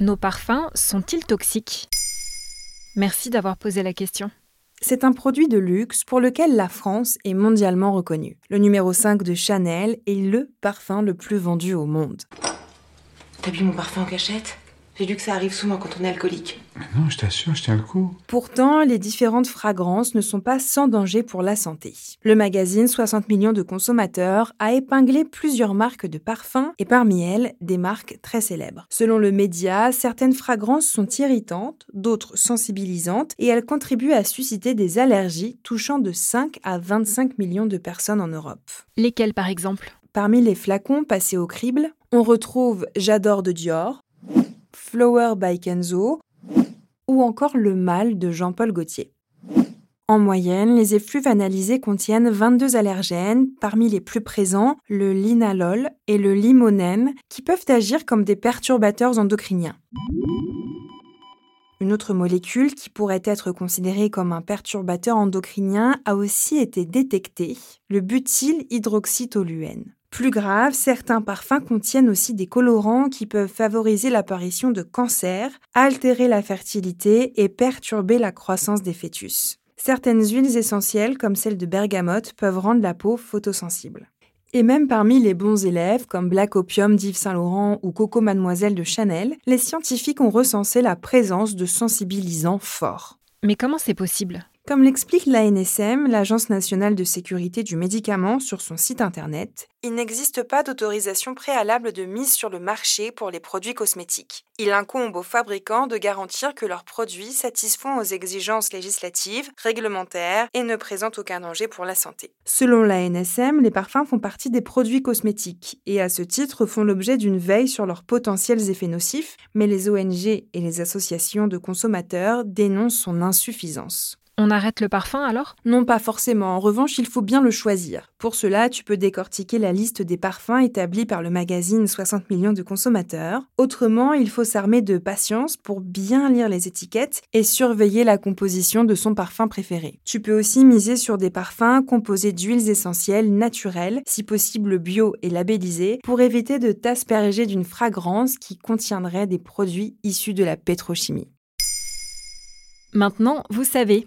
Nos parfums sont-ils toxiques? Merci d'avoir posé la question. C'est un produit de luxe pour lequel la France est mondialement reconnue. Le numéro 5 de Chanel est le parfum le plus vendu au monde. T'as bu mon parfum en cachette? J'ai lu que ça arrive souvent quand on est alcoolique. non, je t'assure, je tiens le coup. Pourtant, les différentes fragrances ne sont pas sans danger pour la santé. Le magazine 60 millions de consommateurs a épinglé plusieurs marques de parfums et parmi elles, des marques très célèbres. Selon le média, certaines fragrances sont irritantes, d'autres sensibilisantes et elles contribuent à susciter des allergies touchant de 5 à 25 millions de personnes en Europe. Lesquelles par exemple? Parmi les flacons passés au crible, on retrouve J'adore de Dior, Flower by Kenzo ou encore Le Mal de Jean-Paul Gaultier. En moyenne, les effluves analysés contiennent 22 allergènes, parmi les plus présents le linalol et le limonène, qui peuvent agir comme des perturbateurs endocriniens. Une autre molécule qui pourrait être considérée comme un perturbateur endocrinien a aussi été détectée, le butylhydroxytoluène. Plus grave, certains parfums contiennent aussi des colorants qui peuvent favoriser l'apparition de cancers, altérer la fertilité et perturber la croissance des fœtus. Certaines huiles essentielles, comme celle de bergamote, peuvent rendre la peau photosensible. Et même parmi les bons élèves, comme Black Opium d'Yves Saint Laurent ou Coco Mademoiselle de Chanel, les scientifiques ont recensé la présence de sensibilisants forts. Mais comment c'est possible? Comme l'explique l'ANSM, l'Agence nationale de sécurité du médicament, sur son site internet, il n'existe pas d'autorisation préalable de mise sur le marché pour les produits cosmétiques. Il incombe aux fabricants de garantir que leurs produits satisfont aux exigences législatives, réglementaires et ne présentent aucun danger pour la santé. Selon l'ANSM, les parfums font partie des produits cosmétiques et à ce titre font l'objet d'une veille sur leurs potentiels effets nocifs, mais les ONG et les associations de consommateurs dénoncent son insuffisance. On arrête le parfum alors? Non, pas forcément. En revanche, il faut bien le choisir. Pour cela, tu peux décortiquer la liste des parfums établie par le magazine 60 millions de consommateurs. Autrement, il faut s'armer de patience pour bien lire les étiquettes et surveiller la composition de son parfum préféré. Tu peux aussi miser sur des parfums composés d'huiles essentielles naturelles, si possible bio et labellisées, pour éviter de t'asperger d'une fragrance qui contiendrait des produits issus de la pétrochimie. Maintenant, vous savez,